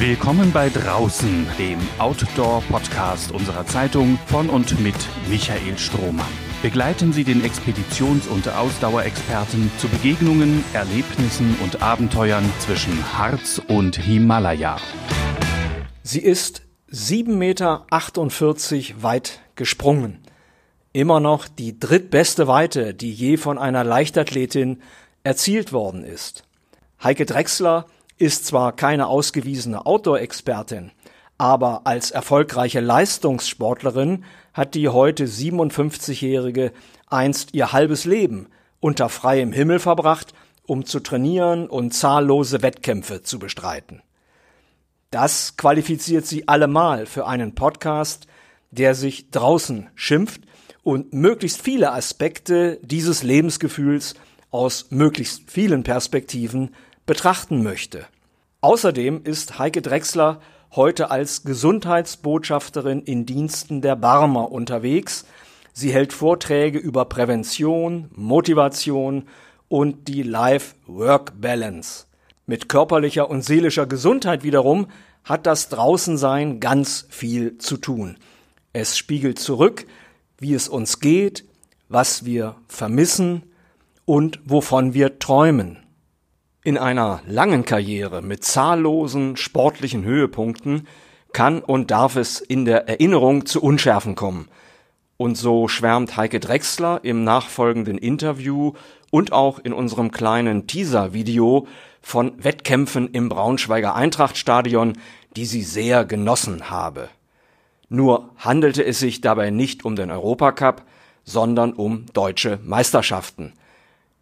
Willkommen bei Draußen, dem Outdoor-Podcast unserer Zeitung von und mit Michael Strohmann. Begleiten Sie den Expeditions- und Ausdauerexperten zu Begegnungen, Erlebnissen und Abenteuern zwischen Harz und Himalaya. Sie ist 7,48 Meter weit gesprungen. Immer noch die drittbeste Weite, die je von einer Leichtathletin erzielt worden ist. Heike Drechsler ist zwar keine ausgewiesene Outdoor-Expertin, aber als erfolgreiche Leistungssportlerin hat die heute 57-Jährige einst ihr halbes Leben unter freiem Himmel verbracht, um zu trainieren und zahllose Wettkämpfe zu bestreiten. Das qualifiziert sie allemal für einen Podcast, der sich draußen schimpft und möglichst viele Aspekte dieses Lebensgefühls aus möglichst vielen Perspektiven betrachten möchte. Außerdem ist Heike Drechsler heute als Gesundheitsbotschafterin in Diensten der Barmer unterwegs. Sie hält Vorträge über Prävention, Motivation und die Life-Work-Balance. Mit körperlicher und seelischer Gesundheit wiederum hat das Draußensein ganz viel zu tun. Es spiegelt zurück, wie es uns geht, was wir vermissen und wovon wir träumen. In einer langen Karriere mit zahllosen sportlichen Höhepunkten kann und darf es in der Erinnerung zu Unschärfen kommen. Und so schwärmt Heike Drechsler im nachfolgenden Interview und auch in unserem kleinen Teaser-Video von Wettkämpfen im Braunschweiger Eintrachtstadion, die sie sehr genossen habe. Nur handelte es sich dabei nicht um den Europacup, sondern um deutsche Meisterschaften.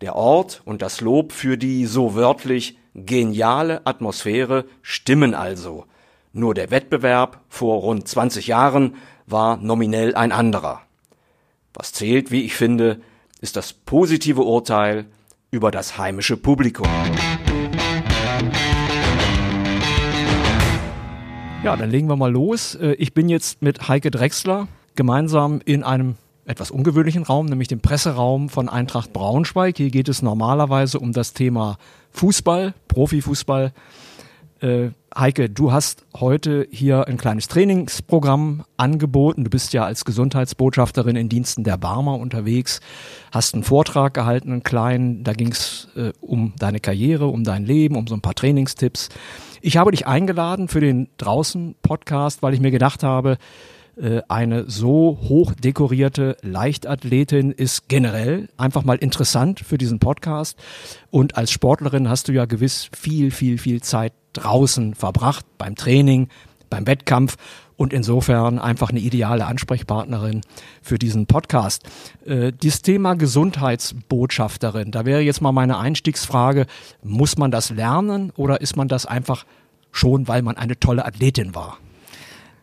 Der Ort und das Lob für die so wörtlich geniale Atmosphäre stimmen also. Nur der Wettbewerb vor rund 20 Jahren war nominell ein anderer. Was zählt, wie ich finde, ist das positive Urteil über das heimische Publikum. Ja, dann legen wir mal los. Äh, ich bin jetzt mit Heike Drechsler gemeinsam in einem etwas ungewöhnlichen Raum, nämlich dem Presseraum von Eintracht Braunschweig. Hier geht es normalerweise um das Thema Fußball, Profifußball. Äh, Heike, du hast heute hier ein kleines Trainingsprogramm angeboten. Du bist ja als Gesundheitsbotschafterin in Diensten der Barmer unterwegs, hast einen Vortrag gehalten, einen kleinen. Da ging es äh, um deine Karriere, um dein Leben, um so ein paar Trainingstipps. Ich habe dich eingeladen für den Draußen-Podcast, weil ich mir gedacht habe, eine so hoch dekorierte Leichtathletin ist generell einfach mal interessant für diesen Podcast. Und als Sportlerin hast du ja gewiss viel, viel, viel Zeit draußen verbracht, beim Training, beim Wettkampf und insofern einfach eine ideale Ansprechpartnerin für diesen Podcast. Äh, dieses Thema Gesundheitsbotschafterin, da wäre jetzt mal meine Einstiegsfrage, muss man das lernen oder ist man das einfach schon, weil man eine tolle Athletin war?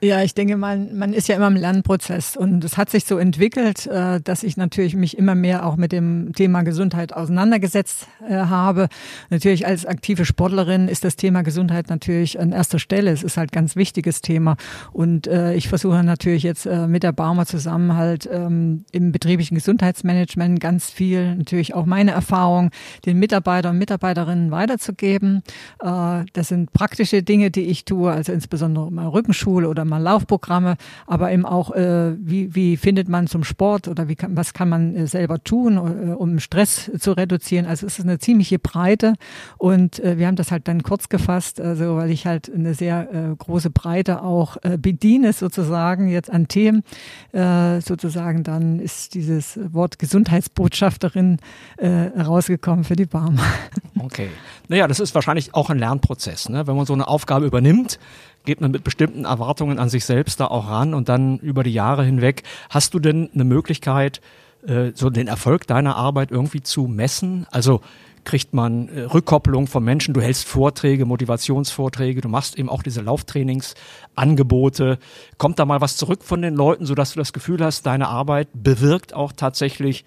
Ja, ich denke man, man ist ja immer im Lernprozess und es hat sich so entwickelt, äh, dass ich natürlich mich immer mehr auch mit dem Thema Gesundheit auseinandergesetzt äh, habe. Natürlich als aktive Sportlerin ist das Thema Gesundheit natürlich an erster Stelle. Es ist halt ganz wichtiges Thema und äh, ich versuche natürlich jetzt mit der Barmer zusammen halt ähm, im betrieblichen Gesundheitsmanagement ganz viel natürlich auch meine Erfahrung den Mitarbeitern und Mitarbeiterinnen weiterzugeben. Das sind praktische Dinge, die ich tue, also insbesondere mal Rückenschule oder mal Laufprogramme, aber eben auch, äh, wie, wie findet man zum Sport oder wie kann, was kann man äh, selber tun, äh, um Stress zu reduzieren. Also es ist eine ziemliche Breite und äh, wir haben das halt dann kurz gefasst, also weil ich halt eine sehr äh, große Breite auch äh, bediene sozusagen jetzt an Themen. Äh, sozusagen dann ist dieses Wort Gesundheitsbotschafterin äh, rausgekommen für die Barmer. Okay. Naja, das ist wahrscheinlich auch ein Lernprozess. Ne? Wenn man so eine Aufgabe übernimmt, geht man mit bestimmten Erwartungen an sich selbst da auch ran und dann über die Jahre hinweg. Hast du denn eine Möglichkeit, äh, so den Erfolg deiner Arbeit irgendwie zu messen? Also kriegt man äh, Rückkopplung von Menschen, du hältst Vorträge, Motivationsvorträge, du machst eben auch diese Lauftrainingsangebote. Kommt da mal was zurück von den Leuten, sodass du das Gefühl hast, deine Arbeit bewirkt auch tatsächlich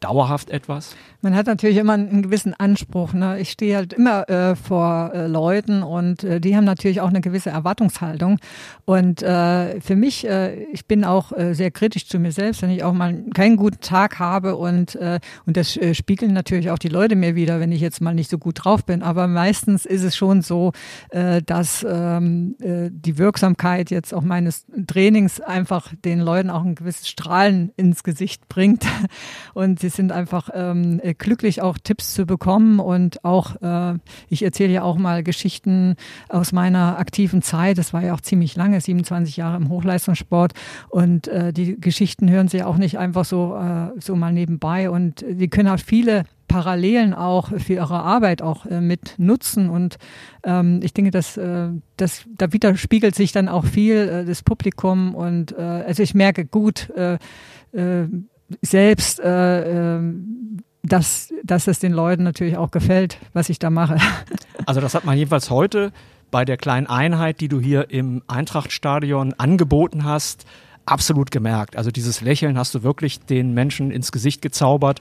dauerhaft etwas? Man hat natürlich immer einen gewissen Anspruch. Ne? Ich stehe halt immer äh, vor äh, Leuten und äh, die haben natürlich auch eine gewisse Erwartungshaltung. Und äh, für mich, äh, ich bin auch äh, sehr kritisch zu mir selbst, wenn ich auch mal keinen guten Tag habe und, äh, und das äh, spiegeln natürlich auch die Leute mir wieder, wenn ich jetzt mal nicht so gut drauf bin. Aber meistens ist es schon so, äh, dass ähm, äh, die Wirksamkeit jetzt auch meines Trainings einfach den Leuten auch ein gewisses Strahlen ins Gesicht bringt. Und sie sind einfach ähm, äh, glücklich, auch Tipps zu bekommen. Und auch, äh, ich erzähle ja auch mal Geschichten aus meiner aktiven Zeit. Das war ja auch ziemlich lange, 27 Jahre im Hochleistungssport. Und äh, die Geschichten hören sie auch nicht einfach so, äh, so mal nebenbei. Und die können auch viele Parallelen auch für ihre Arbeit auch äh, mit nutzen. Und ähm, ich denke, dass, äh, dass da widerspiegelt sich dann auch viel äh, das Publikum. Und äh, also ich merke gut äh, äh, selbst, äh, äh, dass, dass es den Leuten natürlich auch gefällt, was ich da mache. Also das hat man jedenfalls heute bei der kleinen Einheit, die du hier im Eintrachtstadion angeboten hast, absolut gemerkt. Also dieses Lächeln hast du wirklich den Menschen ins Gesicht gezaubert.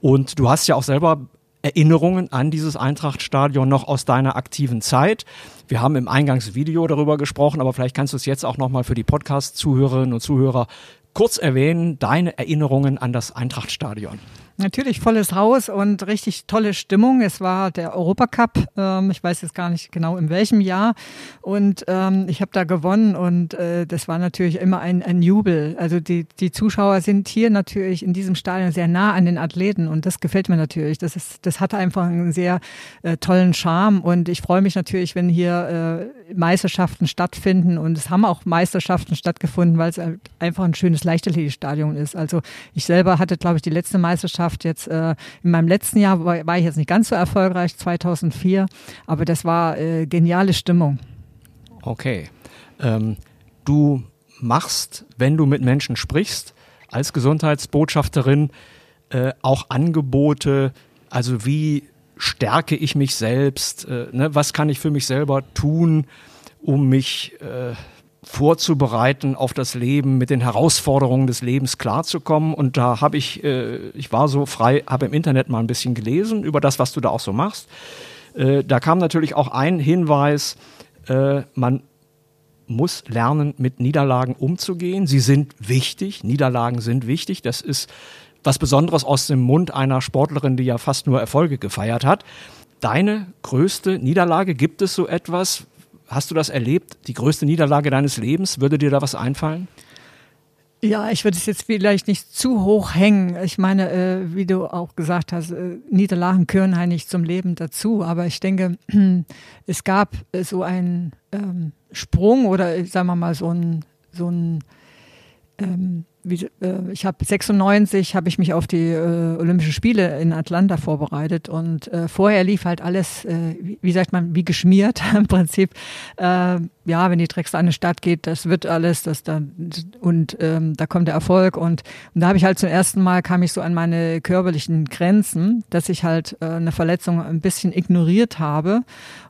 Und du hast ja auch selber Erinnerungen an dieses Eintrachtstadion noch aus deiner aktiven Zeit. Wir haben im Eingangsvideo darüber gesprochen, aber vielleicht kannst du es jetzt auch nochmal für die Podcast-Zuhörerinnen und Zuhörer kurz erwähnen, deine Erinnerungen an das Eintrachtstadion. Natürlich volles Haus und richtig tolle Stimmung. Es war der Europacup. Ähm, ich weiß jetzt gar nicht genau in welchem Jahr. Und ähm, ich habe da gewonnen und äh, das war natürlich immer ein, ein Jubel. Also die, die Zuschauer sind hier natürlich in diesem Stadion sehr nah an den Athleten und das gefällt mir natürlich. Das, ist, das hat einfach einen sehr äh, tollen Charme und ich freue mich natürlich, wenn hier äh, Meisterschaften stattfinden und es haben auch Meisterschaften stattgefunden, weil es halt einfach ein schönes Leichtathletikstadion ist. Also ich selber hatte, glaube ich, die letzte Meisterschaft geschafft. Jetzt äh, in meinem letzten Jahr war, war, ich jetzt nicht ganz so erfolgreich, 2004, aber das war äh, geniale Stimmung. Okay. Ähm, du machst, wenn du mit Menschen sprichst, als Gesundheitsbotschafterin äh, auch Angebote, also wie stärke ich mich selbst, äh, ne, was kann ich für mich selber tun, um mich äh, vorzubereiten auf das Leben, mit den Herausforderungen des Lebens klarzukommen. Und da habe ich, äh, ich war so frei, habe im Internet mal ein bisschen gelesen über das, was du da auch so machst. Äh, da kam natürlich auch ein Hinweis, äh, man muss lernen, mit Niederlagen umzugehen. Sie sind wichtig, Niederlagen sind wichtig. Das ist was Besonderes aus dem Mund einer Sportlerin, die ja fast nur Erfolge gefeiert hat. Deine größte Niederlage, gibt es so etwas, Hast du das erlebt? Die größte Niederlage deines Lebens? Würde dir da was einfallen? Ja, ich würde es jetzt vielleicht nicht zu hoch hängen. Ich meine, äh, wie du auch gesagt hast, äh, Niederlagen gehören halt nicht zum Leben dazu. Aber ich denke, es gab äh, so einen ähm, Sprung oder äh, sagen wir mal so ein, so ein ähm, wie, äh, ich habe 96 habe ich mich auf die äh, Olympischen Spiele in Atlanta vorbereitet und äh, vorher lief halt alles, äh, wie, wie, sagt man, wie geschmiert im Prinzip. Äh, ja, wenn die Drecks an eine Stadt geht, das wird alles, das dann und ähm, da kommt der Erfolg und, und da habe ich halt zum ersten Mal kam ich so an meine körperlichen Grenzen, dass ich halt äh, eine Verletzung ein bisschen ignoriert habe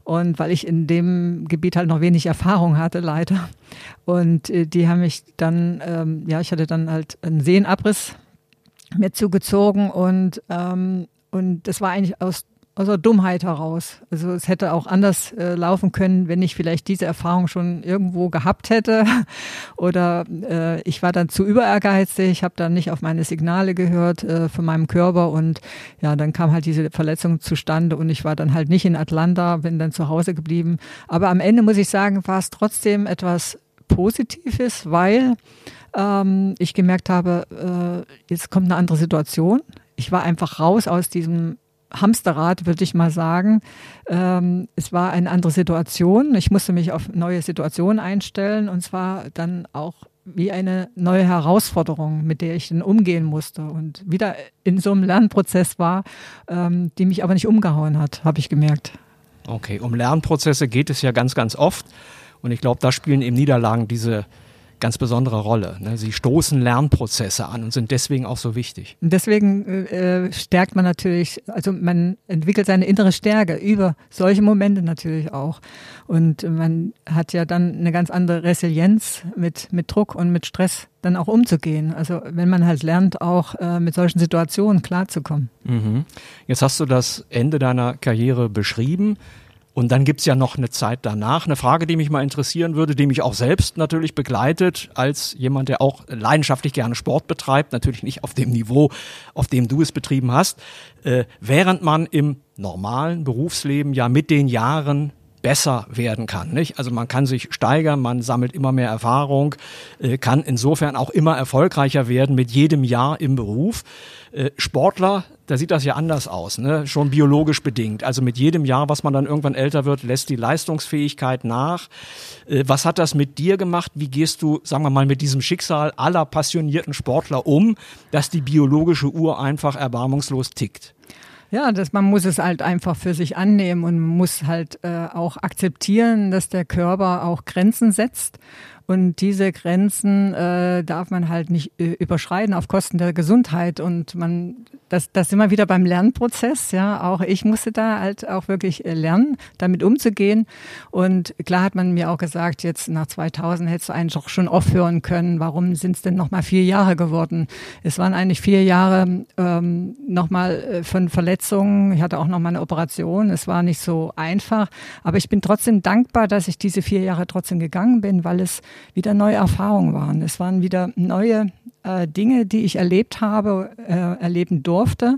und weil ich in dem Gebiet halt noch wenig Erfahrung hatte, leider. Und äh, die haben mich dann, ähm, ja, ich hatte dann halt einen Sehnenabriss mir zugezogen und ähm, und das war eigentlich aus aus der Dummheit heraus. Also es hätte auch anders äh, laufen können, wenn ich vielleicht diese Erfahrung schon irgendwo gehabt hätte. Oder äh, ich war dann zu überehrgeizig, habe dann nicht auf meine Signale gehört äh, von meinem Körper und ja, dann kam halt diese Verletzung zustande und ich war dann halt nicht in Atlanta, bin dann zu Hause geblieben. Aber am Ende muss ich sagen, war es trotzdem etwas Positives, weil ähm, ich gemerkt habe, äh, jetzt kommt eine andere Situation. Ich war einfach raus aus diesem Hamsterrad, würde ich mal sagen. Ähm, es war eine andere Situation. Ich musste mich auf neue Situationen einstellen und zwar dann auch wie eine neue Herausforderung, mit der ich dann umgehen musste und wieder in so einem Lernprozess war, ähm, die mich aber nicht umgehauen hat, habe ich gemerkt. Okay, um Lernprozesse geht es ja ganz, ganz oft und ich glaube, da spielen eben Niederlagen diese ganz besondere Rolle. Ne? Sie stoßen Lernprozesse an und sind deswegen auch so wichtig. Deswegen äh, stärkt man natürlich, also man entwickelt seine innere Stärke über solche Momente natürlich auch. Und man hat ja dann eine ganz andere Resilienz mit, mit Druck und mit Stress dann auch umzugehen. Also wenn man halt lernt, auch äh, mit solchen Situationen klarzukommen. Mhm. Jetzt hast du das Ende deiner Karriere beschrieben. Und dann gibt's ja noch eine Zeit danach. Eine Frage, die mich mal interessieren würde, die mich auch selbst natürlich begleitet, als jemand, der auch leidenschaftlich gerne Sport betreibt, natürlich nicht auf dem Niveau, auf dem du es betrieben hast. Äh, während man im normalen Berufsleben ja mit den Jahren besser werden kann. Nicht? Also man kann sich steigern, man sammelt immer mehr Erfahrung, äh, kann insofern auch immer erfolgreicher werden mit jedem Jahr im Beruf. Äh, Sportler, da sieht das ja anders aus, ne? schon biologisch bedingt. Also mit jedem Jahr, was man dann irgendwann älter wird, lässt die Leistungsfähigkeit nach. Äh, was hat das mit dir gemacht? Wie gehst du, sagen wir mal, mit diesem Schicksal aller passionierten Sportler um, dass die biologische Uhr einfach erbarmungslos tickt? Ja, das, man muss es halt einfach für sich annehmen und muss halt äh, auch akzeptieren, dass der Körper auch Grenzen setzt und diese Grenzen äh, darf man halt nicht äh, überschreiten auf Kosten der Gesundheit. Und man, das, das sind wir wieder beim Lernprozess. Ja, auch ich musste da halt auch wirklich äh, lernen, damit umzugehen. Und klar hat man mir auch gesagt, jetzt nach 2000 hättest du eigentlich doch schon aufhören können. Warum sind es denn noch mal vier Jahre geworden? Es waren eigentlich vier Jahre ähm, noch mal äh, von Verletzungen. Ich hatte auch noch mal eine Operation. Es war nicht so einfach, aber ich bin trotzdem dankbar, dass ich diese vier Jahre trotzdem gegangen bin, weil es wieder neue Erfahrungen waren. Es waren wieder neue äh, Dinge, die ich erlebt habe, äh, erleben durfte.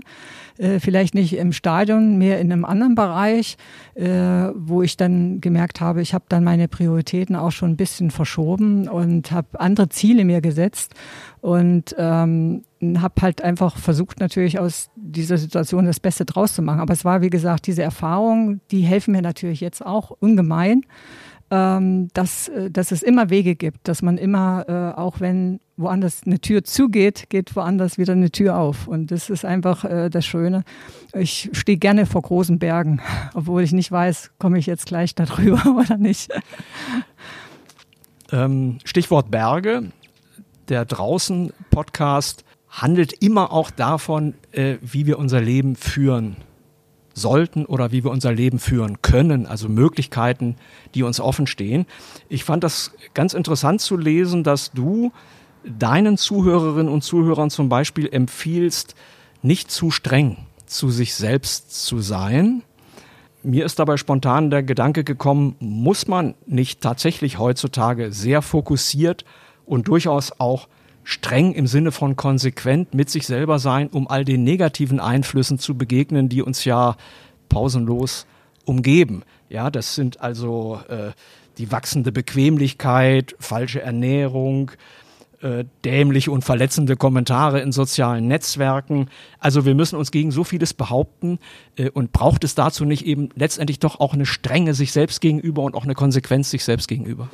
Äh, vielleicht nicht im Stadion, mehr in einem anderen Bereich, äh, wo ich dann gemerkt habe, ich habe dann meine Prioritäten auch schon ein bisschen verschoben und habe andere Ziele mir gesetzt und ähm, habe halt einfach versucht, natürlich aus dieser Situation das Beste draus zu machen. Aber es war, wie gesagt, diese Erfahrungen, die helfen mir natürlich jetzt auch ungemein ähm, dass, äh, dass es immer Wege gibt, dass man immer, äh, auch wenn woanders eine Tür zugeht, geht woanders wieder eine Tür auf. Und das ist einfach äh, das Schöne. Ich stehe gerne vor großen Bergen, obwohl ich nicht weiß, komme ich jetzt gleich darüber oder nicht. Ähm, Stichwort Berge. Der Draußen-Podcast handelt immer auch davon, äh, wie wir unser Leben führen sollten oder wie wir unser Leben führen können, also Möglichkeiten, die uns offen stehen. Ich fand das ganz interessant zu lesen, dass du deinen Zuhörerinnen und Zuhörern zum Beispiel empfiehlst, nicht zu streng zu sich selbst zu sein. Mir ist dabei spontan der Gedanke gekommen, muss man nicht tatsächlich heutzutage sehr fokussiert und durchaus auch streng im Sinne von konsequent mit sich selber sein, um all den negativen Einflüssen zu begegnen, die uns ja pausenlos umgeben. Ja, das sind also äh, die wachsende Bequemlichkeit, falsche Ernährung, äh, dämliche und verletzende Kommentare in sozialen Netzwerken. Also wir müssen uns gegen so vieles behaupten äh, und braucht es dazu nicht eben letztendlich doch auch eine Strenge sich selbst gegenüber und auch eine Konsequenz sich selbst gegenüber?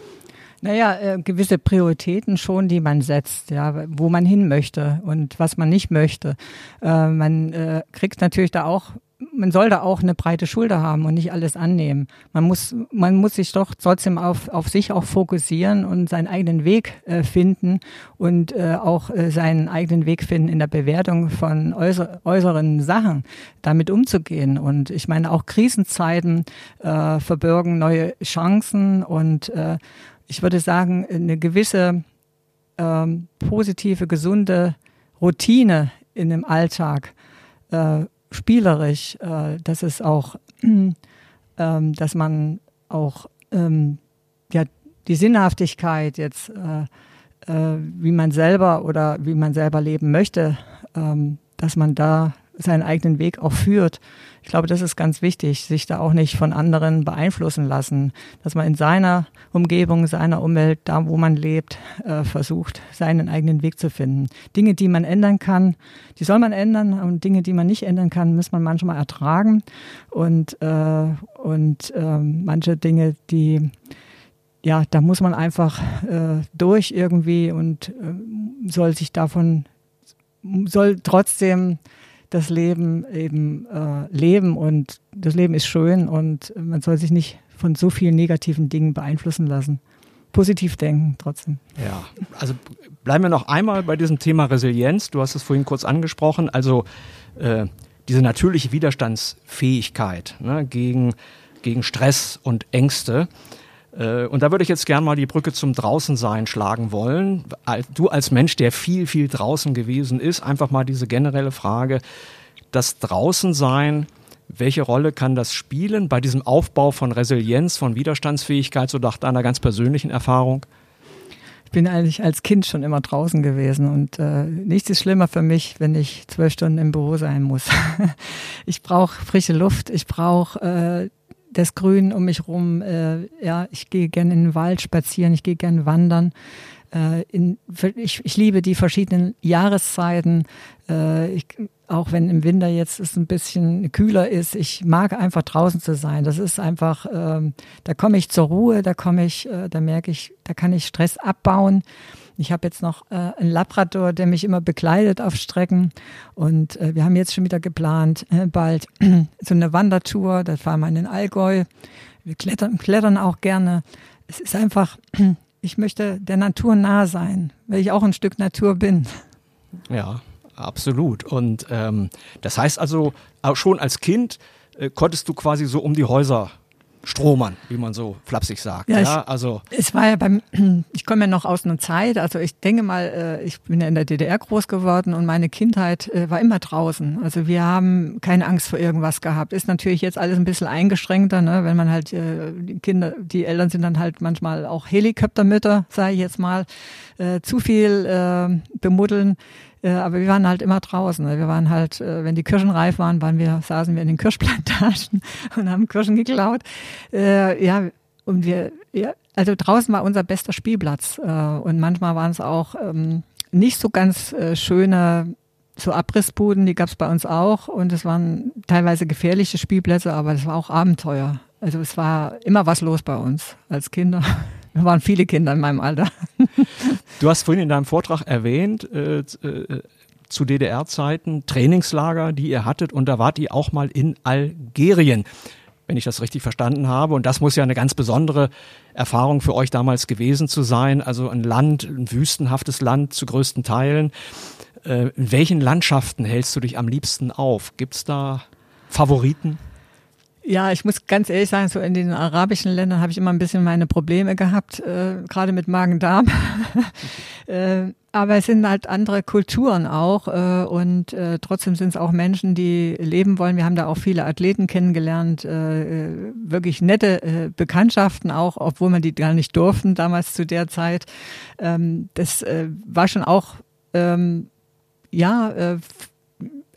Naja, äh, gewisse Prioritäten schon, die man setzt, ja, wo man hin möchte und was man nicht möchte. Äh, man äh, kriegt natürlich da auch man soll da auch eine breite Schulter haben und nicht alles annehmen. Man muss, man muss sich doch trotzdem auf, auf sich auch fokussieren und seinen eigenen Weg äh, finden und äh, auch äh, seinen eigenen Weg finden in der Bewertung von äußer, äußeren Sachen, damit umzugehen. Und ich meine, auch Krisenzeiten äh, verbirgen neue Chancen und äh, ich würde sagen, eine gewisse ähm, positive, gesunde Routine in dem Alltag, äh, spielerisch, äh, dass es auch, äh, dass man auch ähm, ja, die Sinnhaftigkeit jetzt, äh, äh, wie man selber oder wie man selber leben möchte, ähm, dass man da seinen eigenen Weg auch führt. Ich glaube, das ist ganz wichtig, sich da auch nicht von anderen beeinflussen lassen, dass man in seiner Umgebung, seiner Umwelt, da wo man lebt, äh, versucht, seinen eigenen Weg zu finden. Dinge, die man ändern kann, die soll man ändern und Dinge, die man nicht ändern kann, muss man manchmal ertragen und, äh, und äh, manche Dinge, die ja, da muss man einfach äh, durch irgendwie und äh, soll sich davon, soll trotzdem das Leben eben äh, leben und das Leben ist schön und man soll sich nicht von so vielen negativen Dingen beeinflussen lassen. positiv denken trotzdem. Ja, also bleiben wir noch einmal bei diesem Thema Resilienz. Du hast es vorhin kurz angesprochen. Also äh, diese natürliche Widerstandsfähigkeit ne, gegen, gegen Stress und Ängste. Äh, und da würde ich jetzt gerne mal die Brücke zum Draußensein schlagen wollen. Du als Mensch, der viel, viel draußen gewesen ist, einfach mal diese generelle Frage, das Draußensein, welche Rolle kann das spielen bei diesem Aufbau von Resilienz, von Widerstandsfähigkeit, so nach deiner ganz persönlichen Erfahrung? Ich bin eigentlich als Kind schon immer draußen gewesen und äh, nichts ist schlimmer für mich, wenn ich zwölf Stunden im Büro sein muss. ich brauche frische Luft, ich brauche äh, das Grün um mich rum. Äh, ja, ich gehe gerne in den Wald spazieren, ich gehe gerne wandern. Äh, in, ich, ich liebe die verschiedenen Jahreszeiten. Äh, ich, auch wenn im Winter jetzt es ein bisschen kühler ist, ich mag einfach draußen zu sein. Das ist einfach, ähm, da komme ich zur Ruhe, da komme ich, äh, da merke ich, da kann ich Stress abbauen. Ich habe jetzt noch äh, einen Labrador, der mich immer begleitet auf Strecken. Und äh, wir haben jetzt schon wieder geplant, äh, bald so eine Wandertour. Da fahren wir in den Allgäu. Wir klettern, klettern auch gerne. Es ist einfach, ich möchte der Natur nah sein, weil ich auch ein Stück Natur bin. Ja, absolut. Und ähm, das heißt also, schon als Kind äh, konntest du quasi so um die Häuser Strohmann, wie man so flapsig sagt. Ja, ja also es war ja beim, ich komme ja noch aus einer Zeit, also ich denke mal, äh, ich bin ja in der DDR groß geworden und meine Kindheit äh, war immer draußen. Also wir haben keine Angst vor irgendwas gehabt. Ist natürlich jetzt alles ein bisschen eingeschränkter, ne? wenn man halt äh, die Kinder, die Eltern sind dann halt manchmal auch Helikoptermütter, sage ich jetzt mal, zu viel bemuddeln äh, aber wir waren halt immer draußen. Ne? Wir waren halt, äh, wenn die Kirschen reif waren, waren wir, saßen wir in den Kirschplantagen und haben Kirschen geklaut. Äh, ja, und wir, ja, also draußen war unser bester Spielplatz. Äh, und manchmal waren es auch ähm, nicht so ganz äh, schöne so Abrissbuden, die gab es bei uns auch. Und es waren teilweise gefährliche Spielplätze, aber es war auch Abenteuer. Also es war immer was los bei uns als Kinder. Wir waren viele Kinder in meinem Alter. Du hast vorhin in deinem Vortrag erwähnt, äh, äh, zu DDR-Zeiten Trainingslager, die ihr hattet und da wart ihr auch mal in Algerien, wenn ich das richtig verstanden habe. Und das muss ja eine ganz besondere Erfahrung für euch damals gewesen zu sein. Also ein Land, ein wüstenhaftes Land zu größten Teilen. Äh, in welchen Landschaften hältst du dich am liebsten auf? Gibt es da Favoriten? Ja, ich muss ganz ehrlich sagen, so in den arabischen Ländern habe ich immer ein bisschen meine Probleme gehabt, äh, gerade mit Magen-Darm. äh, aber es sind halt andere Kulturen auch äh, und äh, trotzdem sind es auch Menschen, die leben wollen. Wir haben da auch viele Athleten kennengelernt, äh, äh wirklich nette äh, Bekanntschaften auch, obwohl man die gar nicht durften damals zu der Zeit. Ähm, das äh, war schon auch ähm, ja äh,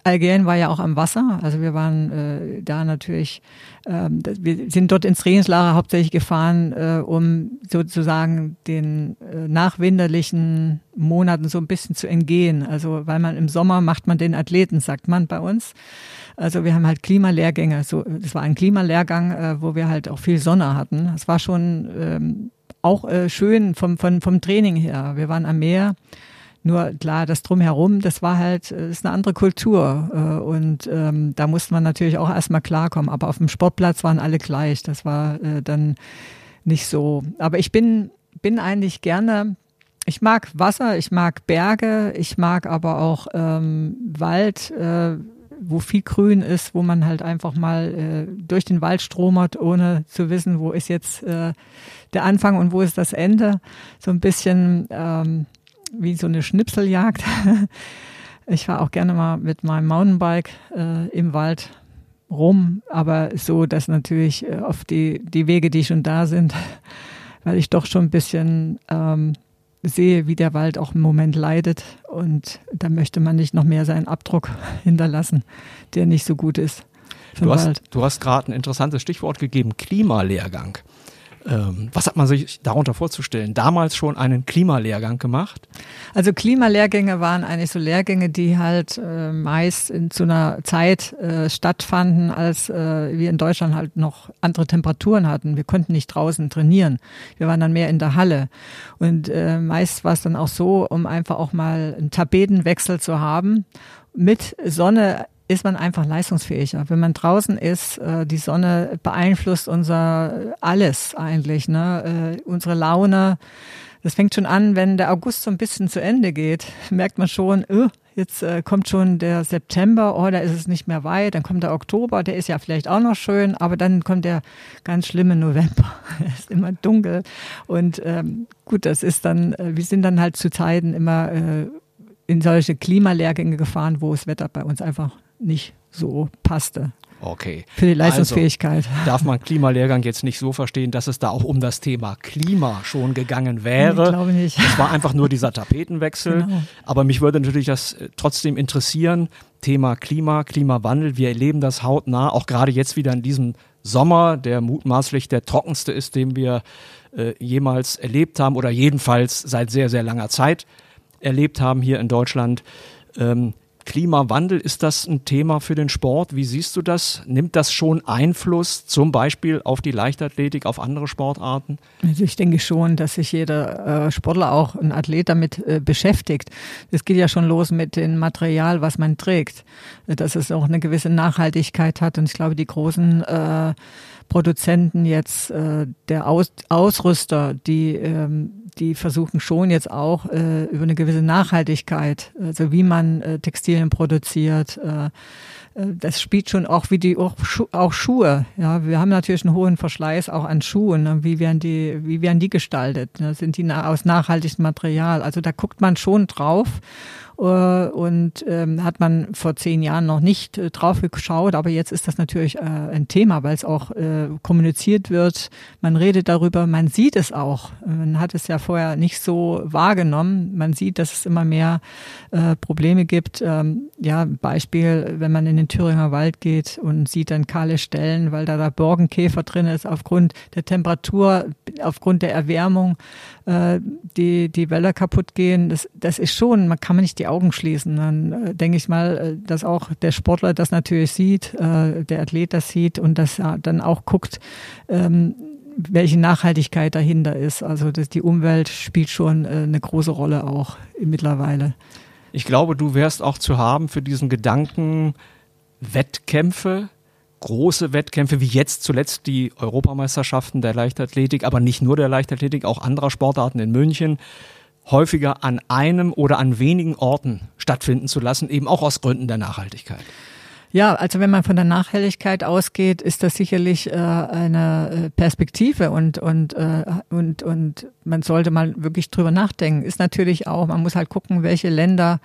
Algerien war ja auch am Wasser, also wir waren äh, da natürlich, ähm, wir sind dort ins Trainingslager hauptsächlich gefahren, äh, um sozusagen den äh, nachwinterlichen Monaten so ein bisschen zu entgehen. Also weil man im Sommer macht man den Athleten, sagt man bei uns. Also wir haben halt Klimalehrgänge, so, das war ein Klimalehrgang, äh, wo wir halt auch viel Sonne hatten. Es war schon ähm, auch äh, schön vom, vom, vom Training her. Wir waren am Meer nur klar, das drumherum, das war halt, äh, ist eine andere Kultur. Äh, und ähm, da musste man natürlich auch erstmal klarkommen. Aber auf dem Sportplatz waren alle gleich. Das war äh, dann nicht so. Aber ich bin, bin eigentlich gerne, ich mag Wasser, ich mag Berge, ich mag aber auch ähm, Wald, äh, wo viel Grün ist, wo man halt einfach mal äh, durch den Wald stromert, ohne zu wissen, wo ist jetzt äh, der Anfang und wo ist das Ende. So ein bisschen ähm, wie so eine Schnipseljagd. Ich fahre auch gerne mal mit meinem Mountainbike äh, im Wald rum, aber so, dass natürlich äh, auf die, die Wege, die schon da sind, weil ich doch schon ein bisschen ähm, sehe, wie der Wald auch im Moment leidet. Und da möchte man nicht noch mehr seinen Abdruck hinterlassen, der nicht so gut ist. Du hast, du hast gerade ein interessantes Stichwort gegeben, Klimalehrgang. Ähm, was hat man sich darunter vorzustellen? Damals schon einen Klimalehrgang gemacht? Also Klimalehrgänge waren eigentlich so Lehrgänge, die halt äh, meist in zu einer Zeit äh, stattfanden, als äh, wir in Deutschland halt noch andere Temperaturen hatten. Wir konnten nicht draußen trainieren. Wir waren dann mehr in der Halle. Und äh, meist war es dann auch so, um einfach auch mal einen Tapetenwechsel zu haben mit Sonne ist man einfach leistungsfähiger. Wenn man draußen ist, äh, die Sonne beeinflusst unser alles eigentlich, ne? Äh, unsere Laune. Das fängt schon an, wenn der August so ein bisschen zu Ende geht, merkt man schon, jetzt äh, kommt schon der September, oh, da ist es nicht mehr weit, dann kommt der Oktober, der ist ja vielleicht auch noch schön, aber dann kommt der ganz schlimme November, es ist immer dunkel und ähm, gut, das ist dann, äh, wir sind dann halt zu Zeiten immer äh, in solche Klimalehrgänge gefahren, wo das Wetter bei uns einfach nicht so passte. Okay. Für die Leistungsfähigkeit. Also darf man Klimalehrgang jetzt nicht so verstehen, dass es da auch um das Thema Klima schon gegangen wäre? Ich glaube nicht. Es war einfach nur dieser Tapetenwechsel. Genau. Aber mich würde natürlich das äh, trotzdem interessieren. Thema Klima, Klimawandel. Wir erleben das hautnah, auch gerade jetzt wieder in diesem Sommer, der mutmaßlich der trockenste ist, den wir äh, jemals erlebt haben oder jedenfalls seit sehr, sehr langer Zeit erlebt haben hier in Deutschland. Ähm, Klimawandel, ist das ein Thema für den Sport? Wie siehst du das? Nimmt das schon Einfluss zum Beispiel auf die Leichtathletik, auf andere Sportarten? Also ich denke schon, dass sich jeder äh, Sportler, auch ein Athlet damit äh, beschäftigt. Es geht ja schon los mit dem Material, was man trägt, dass es auch eine gewisse Nachhaltigkeit hat. Und ich glaube, die großen äh, Produzenten jetzt, äh, der Aus Ausrüster, die ähm, die versuchen schon jetzt auch äh, über eine gewisse Nachhaltigkeit, also wie man äh, Textilien produziert, äh, äh, das spielt schon auch wie die auch, Schu auch Schuhe. Ja, wir haben natürlich einen hohen Verschleiß auch an Schuhen. Ne? Wie werden die, wie werden die gestaltet? Ne? Sind die na aus nachhaltigem Material? Also da guckt man schon drauf. Äh, und ähm, hat man vor zehn Jahren noch nicht äh, drauf geschaut, aber jetzt ist das natürlich äh, ein Thema, weil es auch äh, kommuniziert wird. Man redet darüber, man sieht es auch. Man hat es ja vorher nicht so wahrgenommen. Man sieht, dass es immer mehr äh, Probleme gibt. Ähm, ja, Beispiel, wenn man in den Thüringer Wald geht und sieht dann kahle Stellen, weil da der Borkenkäfer drin ist aufgrund der Temperatur, aufgrund der Erwärmung, äh, die die Wälder kaputt gehen. Das, das ist schon, man kann man nicht die Augen schließen. Dann äh, denke ich mal, äh, dass auch der Sportler das natürlich sieht, äh, der Athlet das sieht und das ja, dann auch guckt, ähm, welche Nachhaltigkeit dahinter ist. Also dass die Umwelt spielt schon äh, eine große Rolle auch mittlerweile. Ich glaube, du wärst auch zu haben für diesen Gedanken Wettkämpfe, große Wettkämpfe, wie jetzt zuletzt die Europameisterschaften der Leichtathletik, aber nicht nur der Leichtathletik, auch anderer Sportarten in München häufiger an einem oder an wenigen Orten stattfinden zu lassen, eben auch aus Gründen der Nachhaltigkeit. Ja, also wenn man von der Nachhaltigkeit ausgeht, ist das sicherlich äh, eine äh, Perspektive und und äh, und und man sollte mal wirklich drüber nachdenken. Ist natürlich auch, man muss halt gucken, welche Länder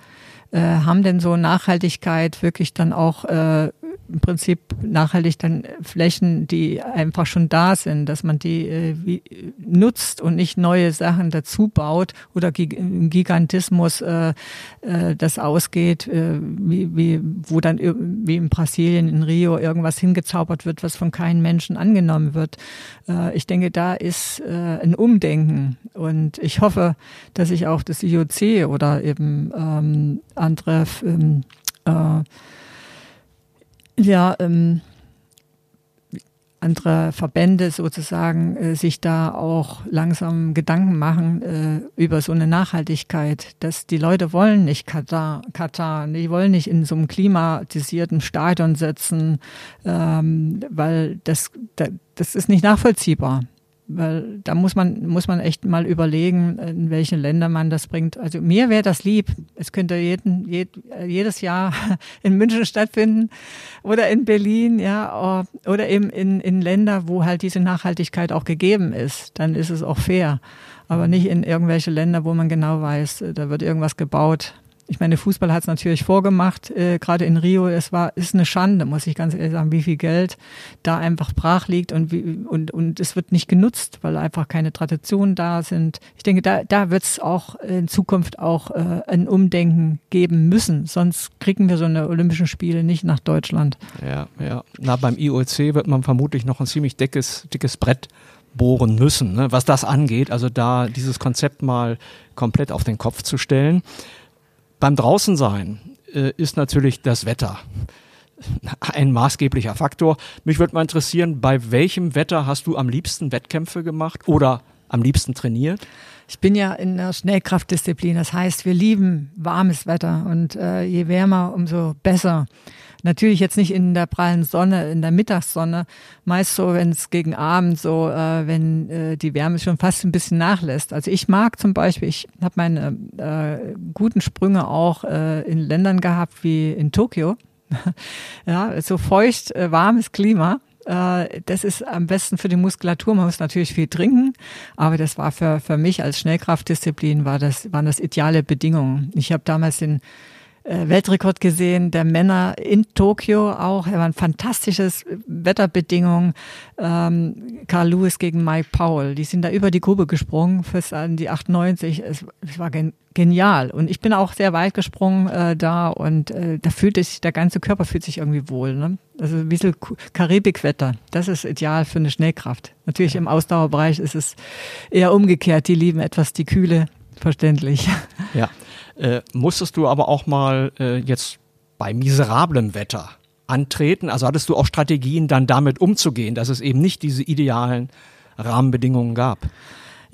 äh, haben denn so Nachhaltigkeit wirklich dann auch äh, im Prinzip nachhaltig dann Flächen, die einfach schon da sind, dass man die äh, wie, nutzt und nicht neue Sachen dazu baut oder im Gigantismus äh, äh, das ausgeht, äh, wie, wie, wo dann wie in Brasilien, in Rio irgendwas hingezaubert wird, was von keinem Menschen angenommen wird. Äh, ich denke, da ist äh, ein Umdenken und ich hoffe, dass sich auch das IOC oder eben ähm, andere ähm, äh, ja, ähm, andere Verbände sozusagen äh, sich da auch langsam Gedanken machen äh, über so eine Nachhaltigkeit, dass die Leute wollen nicht Katar, Katar, die wollen nicht in so einem klimatisierten Stadion sitzen, ähm, weil das, das ist nicht nachvollziehbar. Weil da muss man, muss man echt mal überlegen, in welche Länder man das bringt. Also mir wäre das lieb. Es könnte jeden, jed, jedes Jahr in München stattfinden oder in Berlin, ja, oder eben in, in Länder, wo halt diese Nachhaltigkeit auch gegeben ist. Dann ist es auch fair. Aber nicht in irgendwelche Länder, wo man genau weiß, da wird irgendwas gebaut, ich meine, Fußball hat es natürlich vorgemacht, äh, gerade in Rio. Es war, ist eine Schande, muss ich ganz ehrlich sagen, wie viel Geld da einfach brach liegt und, wie, und, und es wird nicht genutzt, weil einfach keine Traditionen da sind. Ich denke, da, da wird es auch in Zukunft auch äh, ein Umdenken geben müssen. Sonst kriegen wir so eine Olympischen Spiele nicht nach Deutschland. Ja, ja. Na, beim IOC wird man vermutlich noch ein ziemlich dickes, dickes Brett bohren müssen, ne, was das angeht. Also da dieses Konzept mal komplett auf den Kopf zu stellen. Beim Draußensein äh, ist natürlich das Wetter ein maßgeblicher Faktor. Mich würde mal interessieren, bei welchem Wetter hast du am liebsten Wettkämpfe gemacht oder am liebsten trainiert? Ich bin ja in der Schnellkraftdisziplin. Das heißt, wir lieben warmes Wetter und äh, je wärmer, umso besser. Natürlich jetzt nicht in der prallen Sonne, in der Mittagssonne. Meist so, wenn es gegen Abend so, äh, wenn äh, die Wärme schon fast ein bisschen nachlässt. Also ich mag zum Beispiel, ich habe meine äh, guten Sprünge auch äh, in Ländern gehabt wie in Tokio. ja, so feucht, äh, warmes Klima. Äh, das ist am besten für die Muskulatur. Man muss natürlich viel trinken, aber das war für, für mich als Schnellkraftdisziplin war das, waren das ideale Bedingungen. Ich habe damals den Weltrekord gesehen der Männer in Tokio auch. Er waren fantastisches Wetterbedingungen. Ähm, Carl Lewis gegen Mike Powell. Die sind da über die Grube gesprungen fürs an die 98. Es, es war gen genial. Und ich bin auch sehr weit gesprungen äh, da und äh, da fühlt sich, der ganze Körper fühlt sich irgendwie wohl. Ne? Also ein bisschen Karibikwetter. Das ist ideal für eine Schnellkraft. Natürlich im Ausdauerbereich ist es eher umgekehrt. Die lieben etwas die Kühle, verständlich. Ja. Äh, musstest du aber auch mal äh, jetzt bei miserablem Wetter antreten? Also hattest du auch Strategien, dann damit umzugehen, dass es eben nicht diese idealen Rahmenbedingungen gab?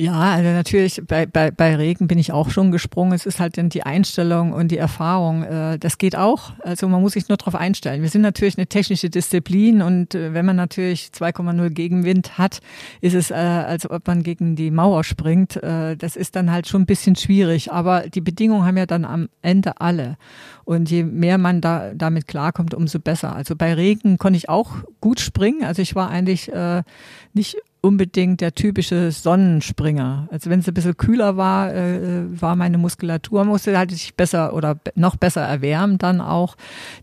Ja, also natürlich bei, bei, bei Regen bin ich auch schon gesprungen. Es ist halt dann die Einstellung und die Erfahrung. Äh, das geht auch. Also man muss sich nur darauf einstellen. Wir sind natürlich eine technische Disziplin und äh, wenn man natürlich 2,0 Gegenwind hat, ist es, äh, als ob man gegen die Mauer springt. Äh, das ist dann halt schon ein bisschen schwierig. Aber die Bedingungen haben ja dann am Ende alle. Und je mehr man da damit klarkommt, umso besser. Also bei Regen konnte ich auch gut springen. Also ich war eigentlich äh, nicht unbedingt der typische Sonnenspringer. Also wenn es ein bisschen kühler war, äh, war meine Muskulatur, musste halt sich besser oder noch besser erwärmen dann auch.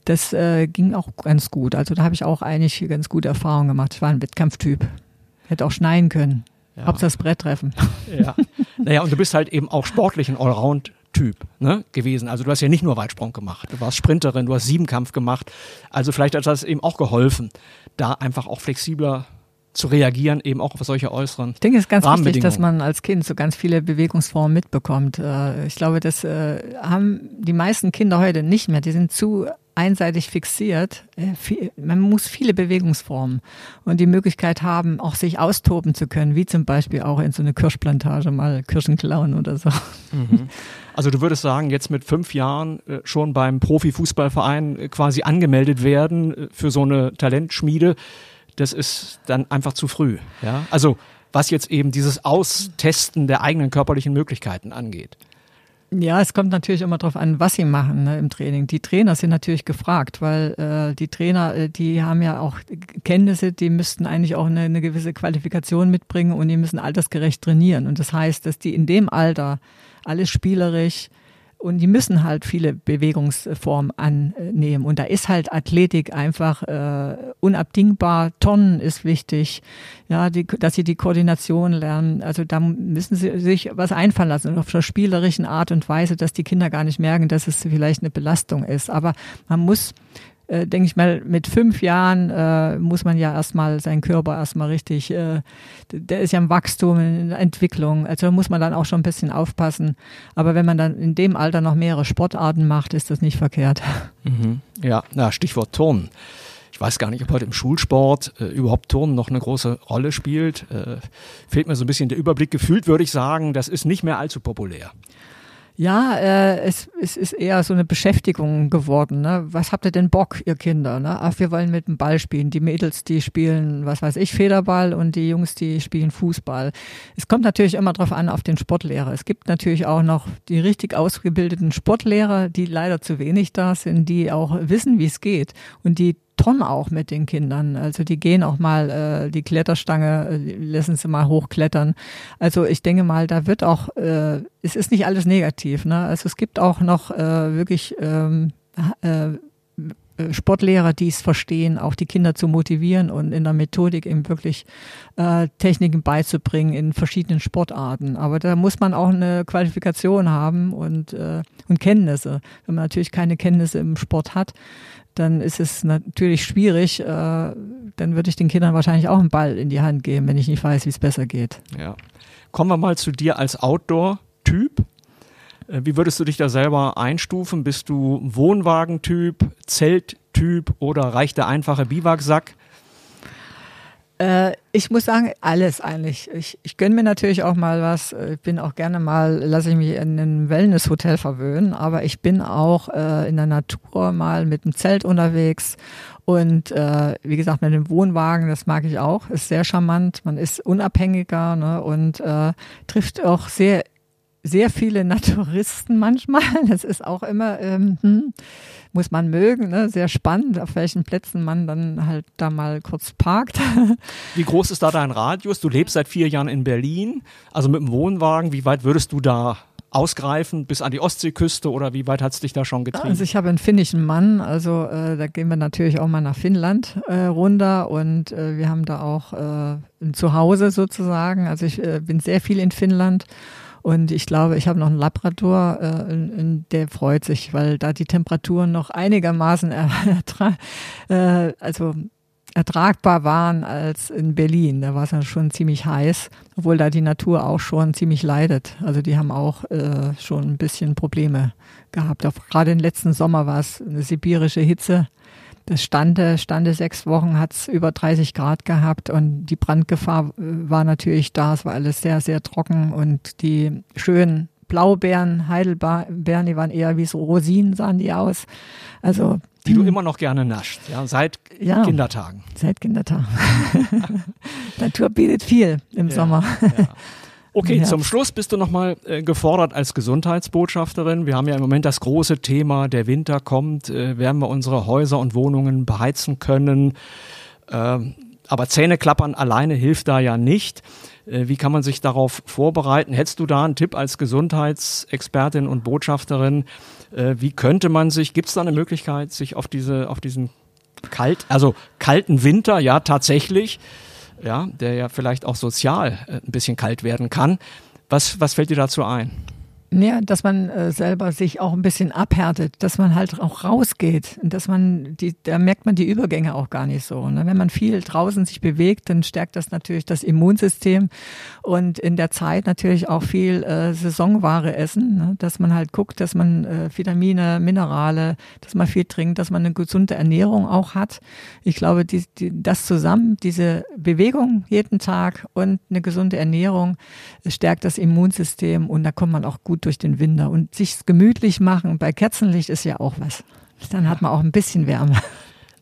Das äh, ging auch ganz gut. Also da habe ich auch eigentlich ganz gute Erfahrungen gemacht. Ich war ein Wettkampftyp. Hätte auch schneien können. Ja. Hauptsache das Brett treffen. Ja. Naja, und du bist halt eben auch sportlich ein Allround Typ ne, gewesen. Also du hast ja nicht nur Weitsprung gemacht, du warst Sprinterin, du hast Siebenkampf gemacht. Also vielleicht hat das eben auch geholfen, da einfach auch flexibler zu reagieren, eben auch auf solche äußeren Ich denke, es ist ganz wichtig, dass man als Kind so ganz viele Bewegungsformen mitbekommt. Äh, ich glaube, das äh, haben die meisten Kinder heute nicht mehr. Die sind zu einseitig fixiert. Äh, man muss viele Bewegungsformen und die Möglichkeit haben, auch sich austoben zu können, wie zum Beispiel auch in so eine Kirschplantage mal Kirschen klauen oder so. Mhm. Also du würdest sagen, jetzt mit fünf Jahren schon beim Profifußballverein quasi angemeldet werden für so eine Talentschmiede das ist dann einfach zu früh. Ja? Also was jetzt eben dieses Austesten der eigenen körperlichen Möglichkeiten angeht. Ja, es kommt natürlich immer darauf an, was sie machen ne, im Training. Die Trainer sind natürlich gefragt, weil äh, die Trainer, äh, die haben ja auch Kenntnisse, die müssten eigentlich auch eine, eine gewisse Qualifikation mitbringen und die müssen altersgerecht trainieren. Und das heißt, dass die in dem Alter alles spielerisch, und die müssen halt viele Bewegungsformen annehmen. Und da ist halt Athletik einfach äh, unabdingbar. Tonnen ist wichtig, ja, die, dass sie die Koordination lernen. Also da müssen sie sich was einfallen lassen auf einer spielerischen Art und Weise, dass die Kinder gar nicht merken, dass es vielleicht eine Belastung ist. Aber man muss äh, denke ich mal, mit fünf Jahren äh, muss man ja erstmal seinen Körper erstmal richtig, äh, der ist ja im Wachstum, in der Entwicklung, also muss man dann auch schon ein bisschen aufpassen. Aber wenn man dann in dem Alter noch mehrere Sportarten macht, ist das nicht verkehrt. Mhm. Ja, na, Stichwort Turnen. Ich weiß gar nicht, ob heute im Schulsport äh, überhaupt Turnen noch eine große Rolle spielt. Äh, fehlt mir so ein bisschen der Überblick. Gefühlt würde ich sagen, das ist nicht mehr allzu populär. Ja, äh, es, es ist eher so eine Beschäftigung geworden. Ne? Was habt ihr denn Bock, ihr Kinder? Ne? Ach, wir wollen mit dem Ball spielen. Die Mädels, die spielen, was weiß ich, Federball und die Jungs, die spielen Fußball. Es kommt natürlich immer drauf an, auf den Sportlehrer. Es gibt natürlich auch noch die richtig ausgebildeten Sportlehrer, die leider zu wenig da sind, die auch wissen, wie es geht und die Ton auch mit den Kindern. Also die gehen auch mal äh, die Kletterstange, äh, lassen sie mal hochklettern. Also ich denke mal, da wird auch, äh, es ist nicht alles negativ. Ne? Also es gibt auch noch äh, wirklich ähm, äh, Sportlehrer, die es verstehen, auch die Kinder zu motivieren und in der Methodik eben wirklich äh, Techniken beizubringen in verschiedenen Sportarten. Aber da muss man auch eine Qualifikation haben und, äh, und Kenntnisse. Wenn man natürlich keine Kenntnisse im Sport hat, dann ist es natürlich schwierig. Äh, dann würde ich den Kindern wahrscheinlich auch einen Ball in die Hand geben, wenn ich nicht weiß, wie es besser geht. Ja. Kommen wir mal zu dir als Outdoor-Typ. Äh, wie würdest du dich da selber einstufen? Bist du Wohnwagentyp, Zelttyp oder reicht der einfache Biwaksack? Äh, ich muss sagen, alles eigentlich. Ich, ich gönne mir natürlich auch mal was. Ich bin auch gerne mal, lasse ich mich in einem Wellnesshotel verwöhnen, aber ich bin auch äh, in der Natur mal mit dem Zelt unterwegs und äh, wie gesagt, mit dem Wohnwagen, das mag ich auch, ist sehr charmant. Man ist unabhängiger ne, und äh, trifft auch sehr, sehr viele Naturisten manchmal. Das ist auch immer, ähm, hm, muss man mögen, ne? sehr spannend, auf welchen Plätzen man dann halt da mal kurz parkt. Wie groß ist da dein Radius? Du lebst seit vier Jahren in Berlin, also mit dem Wohnwagen. Wie weit würdest du da ausgreifen bis an die Ostseeküste oder wie weit hat es dich da schon getrieben? Also ich habe einen finnischen Mann, also äh, da gehen wir natürlich auch mal nach Finnland äh, runter und äh, wir haben da auch äh, ein Zuhause sozusagen. Also ich äh, bin sehr viel in Finnland und ich glaube, ich habe noch einen Labrador, äh, der freut sich, weil da die Temperaturen noch einigermaßen äh, also ertragbar waren als in Berlin. Da war es ja schon ziemlich heiß, obwohl da die Natur auch schon ziemlich leidet. Also die haben auch äh, schon ein bisschen Probleme gehabt. Auch gerade im letzten Sommer war es eine sibirische Hitze. Das stande, stande sechs Wochen, hat es über 30 Grad gehabt und die Brandgefahr äh, war natürlich da. Es war alles sehr, sehr trocken und die schönen Blaubeeren, Heidelbeeren, die waren eher wie so Rosinen, sahen die aus. Also die du immer noch gerne nascht, ja, seit ja, Kindertagen. Seit Kindertagen. Natur bietet viel im ja, Sommer. Ja. Okay, zum Schluss bist du nochmal äh, gefordert als Gesundheitsbotschafterin. Wir haben ja im Moment das große Thema, der Winter kommt, äh, werden wir unsere Häuser und Wohnungen beheizen können. Äh, aber Zähne klappern alleine hilft da ja nicht. Äh, wie kann man sich darauf vorbereiten? Hättest du da einen Tipp als Gesundheitsexpertin und Botschafterin? Äh, wie könnte man sich, gibt es da eine Möglichkeit, sich auf diese, auf diesen kalt, also kalten Winter, ja tatsächlich, ja, der ja vielleicht auch sozial äh, ein bisschen kalt werden kann. Was, was fällt dir dazu ein? Ja, dass man äh, selber sich auch ein bisschen abhärtet, dass man halt auch rausgeht, dass man die, da merkt man die Übergänge auch gar nicht so. Ne? Wenn man viel draußen sich bewegt, dann stärkt das natürlich das Immunsystem und in der Zeit natürlich auch viel äh, Saisonware essen, ne? dass man halt guckt, dass man äh, Vitamine, Minerale, dass man viel trinkt, dass man eine gesunde Ernährung auch hat. Ich glaube, die, die, das zusammen, diese Bewegung jeden Tag und eine gesunde Ernährung stärkt das Immunsystem und da kommt man auch gut durch den Winter und sich gemütlich machen. Bei Kerzenlicht ist ja auch was. Dann hat man auch ein bisschen Wärme.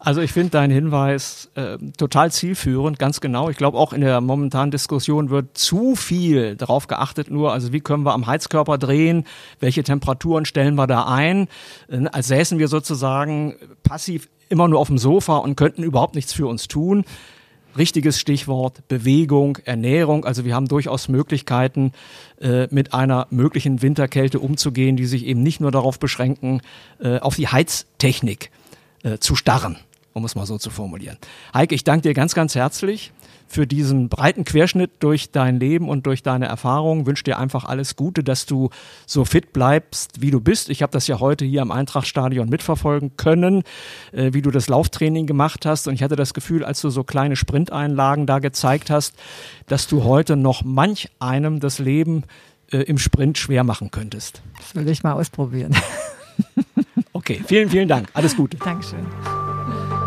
Also ich finde deinen Hinweis äh, total zielführend, ganz genau. Ich glaube auch in der momentanen Diskussion wird zu viel darauf geachtet, nur also wie können wir am Heizkörper drehen, welche Temperaturen stellen wir da ein, äh, als säßen wir sozusagen passiv immer nur auf dem Sofa und könnten überhaupt nichts für uns tun richtiges Stichwort Bewegung, Ernährung. Also wir haben durchaus Möglichkeiten, äh, mit einer möglichen Winterkälte umzugehen, die sich eben nicht nur darauf beschränken, äh, auf die Heiztechnik äh, zu starren, um es mal so zu formulieren. Heike, ich danke dir ganz, ganz herzlich für diesen breiten Querschnitt durch dein Leben und durch deine Erfahrungen. Wünsche dir einfach alles Gute, dass du so fit bleibst, wie du bist. Ich habe das ja heute hier am Eintrachtstadion mitverfolgen können, äh, wie du das Lauftraining gemacht hast. Und ich hatte das Gefühl, als du so kleine Sprinteinlagen da gezeigt hast, dass du heute noch manch einem das Leben äh, im Sprint schwer machen könntest. Das will ich mal ausprobieren. okay, vielen, vielen Dank. Alles Gute. Dankeschön.